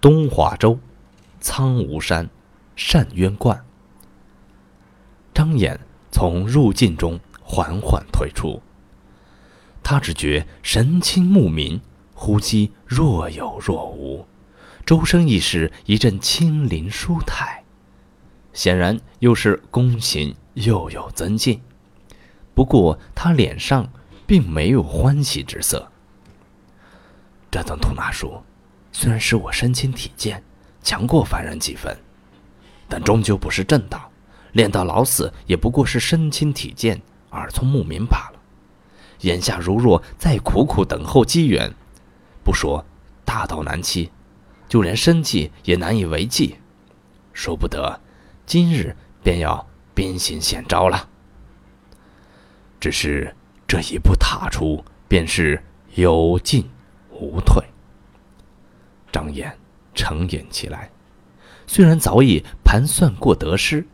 东华州苍梧山善渊观。张衍从入境中缓缓退出，他只觉神清目明，呼吸若有若无，周身亦是一阵清灵舒泰，显然又是功行又有增进。不过他脸上并没有欢喜之色。这等吐纳术，虽然使我身轻体健，强过凡人几分，但终究不是正道。练到老死，也不过是身轻体健、耳聪目明罢了。眼下如若再苦苦等候机缘，不说大道难期，就连生计也难以为继。说不得，今日便要兵行险招了。只是这一步踏出，便是有进。无退。眼沉吟起来，虽然早已盘算过得失，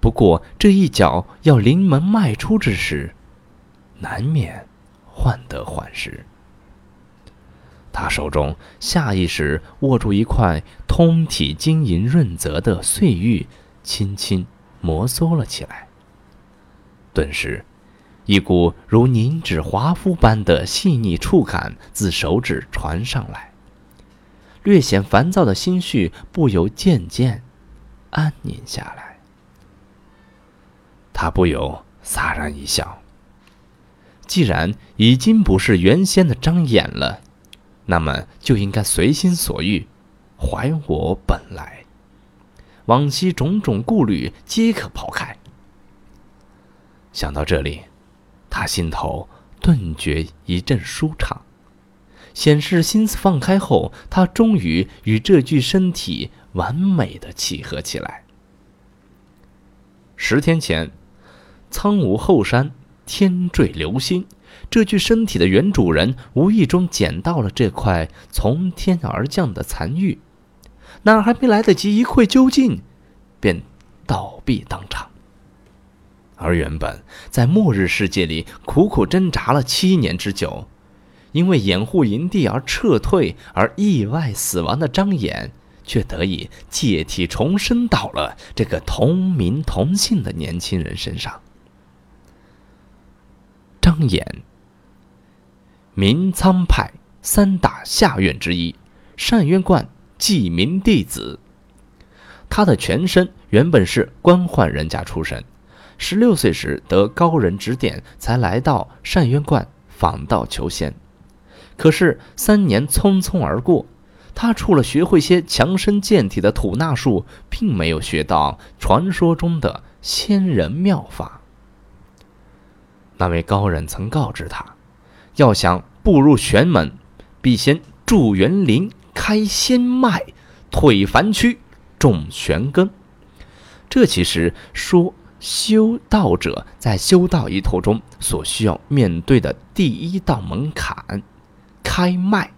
不过这一脚要临门迈出之时，难免患得患失。他手中下意识握住一块通体晶莹润泽的碎玉，轻轻摩挲了起来，顿时。一股如凝脂华肤般的细腻触感自手指传上来，略显烦躁的心绪不由渐渐安宁下来。他不由洒然一笑。既然已经不是原先的张眼了，那么就应该随心所欲，还我本来。往昔种种顾虑皆可抛开。想到这里。他心头顿觉一阵舒畅，显示心思放开后，他终于与这具身体完美的契合起来。十天前，苍梧后山天坠流星，这具身体的原主人无意中捡到了这块从天而降的残玉，哪还没来得及一窥究竟，便倒闭当场。而原本在末日世界里苦苦挣扎了七年之久，因为掩护营地而撤退而意外死亡的张眼，却得以借体重生到了这个同名同姓的年轻人身上。张眼，明苍派三大下院之一，善渊观记名弟子。他的全身原本是官宦人家出身。十六岁时得高人指点，才来到善渊观访道求仙。可是三年匆匆而过，他除了学会些强身健体的吐纳术，并没有学到传说中的仙人妙法。那位高人曾告知他，要想步入玄门，必先筑元灵、开仙脉、退凡躯、种玄根。这其实说。修道者在修道一途中所需要面对的第一道门槛——开脉，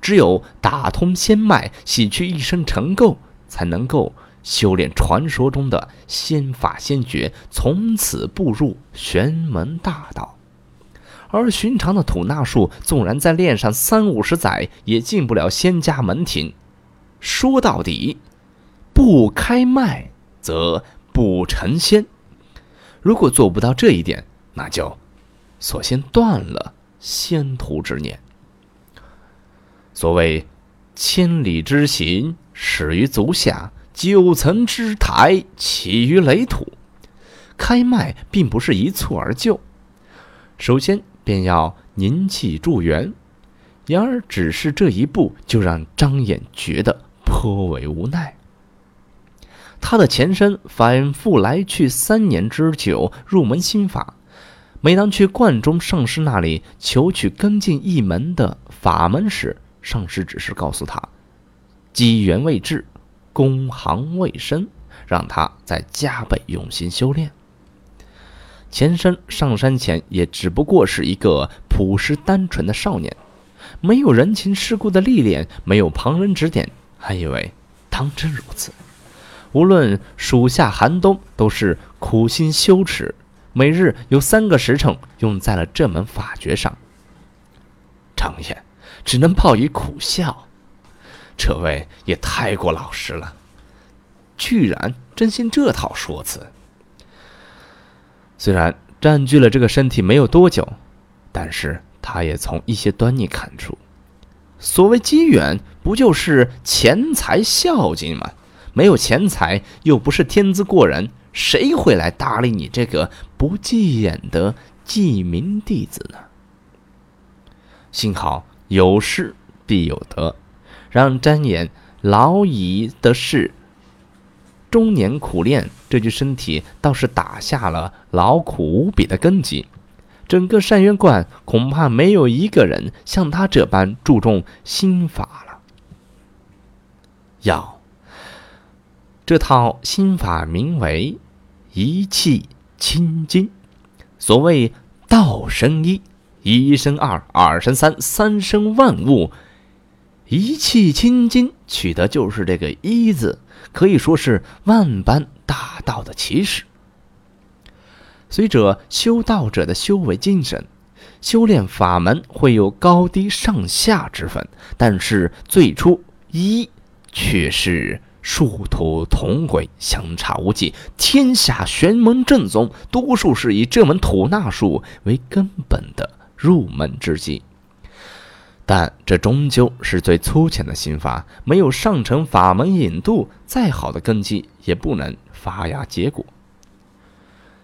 只有打通仙脉，洗去一身尘垢，才能够修炼传说中的仙法仙诀，从此步入玄门大道。而寻常的吐纳术，纵然再练上三五十载，也进不了仙家门庭。说到底，不开脉，则。不成仙，如果做不到这一点，那就索性断了仙途之念。所谓千里之行，始于足下；九层之台，起于垒土。开脉并不是一蹴而就，首先便要凝气助元。然而，只是这一步，就让张眼觉得颇为无奈。他的前身反复来去三年之久，入门心法。每当去观中上师那里求取跟进一门的法门时，上师只是告诉他：机缘未至，功行未深，让他再加倍用心修炼。前身上山前也只不过是一个朴实单纯的少年，没有人情世故的历练，没有旁人指点，还以为当真如此。无论暑夏寒冬，都是苦心修持，每日有三个时辰用在了这门法诀上。常言只能报以苦笑。这位也太过老实了，居然真信这套说辞。虽然占据了这个身体没有多久，但是他也从一些端倪看出，所谓机缘，不就是钱财孝敬吗？没有钱财，又不是天资过人，谁会来搭理你这个不起眼的记名弟子呢？幸好有失必有得，让张眼老矣的是中年苦练这具身体，倒是打下了劳苦无比的根基。整个善渊观恐怕没有一个人像他这般注重心法了。要。这套心法名为“一气清金”。所谓“道生一，一生二，二生三，三生万物”。一气清金取的就是这个“一”字，可以说是万般大道的起始。随着修道者的修为精神，修炼法门会有高低上下之分，但是最初一却是。殊途同归，相差无几。天下玄门正宗，多数是以这门吐纳术为根本的入门之际。但这终究是最粗浅的心法，没有上乘法门引渡，再好的根基也不能发芽结果。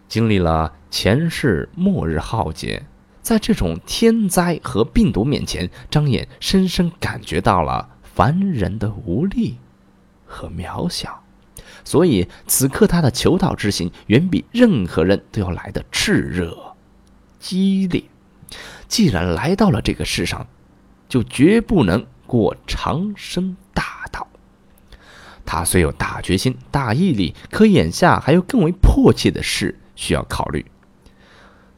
经历了前世末日浩劫，在这种天灾和病毒面前，张眼深深感觉到了凡人的无力。和渺小，所以此刻他的求道之心远比任何人都要来的炽热、激烈。既然来到了这个世上，就绝不能过长生大道。他虽有大决心、大毅力，可眼下还有更为迫切的事需要考虑。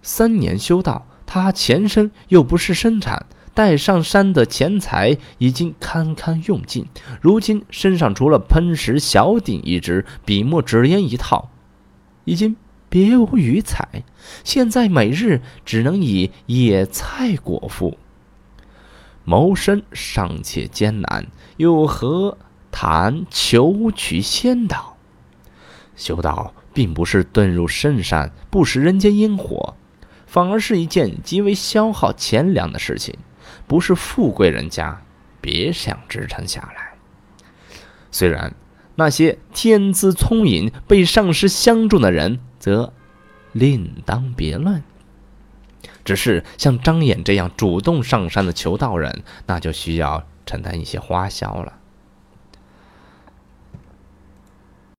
三年修道，他前身又不是生产。带上山的钱财已经堪堪用尽，如今身上除了喷石小鼎一只、笔墨纸砚一套，已经别无余财。现在每日只能以野菜果腹，谋生尚且艰难，又何谈求取仙道？修道并不是遁入深山不食人间烟火，反而是一件极为消耗钱粮的事情。不是富贵人家，别想支撑下来。虽然那些天资聪颖、被上师相中的人，则另当别论。只是像张衍这样主动上山的求道人，那就需要承担一些花销了。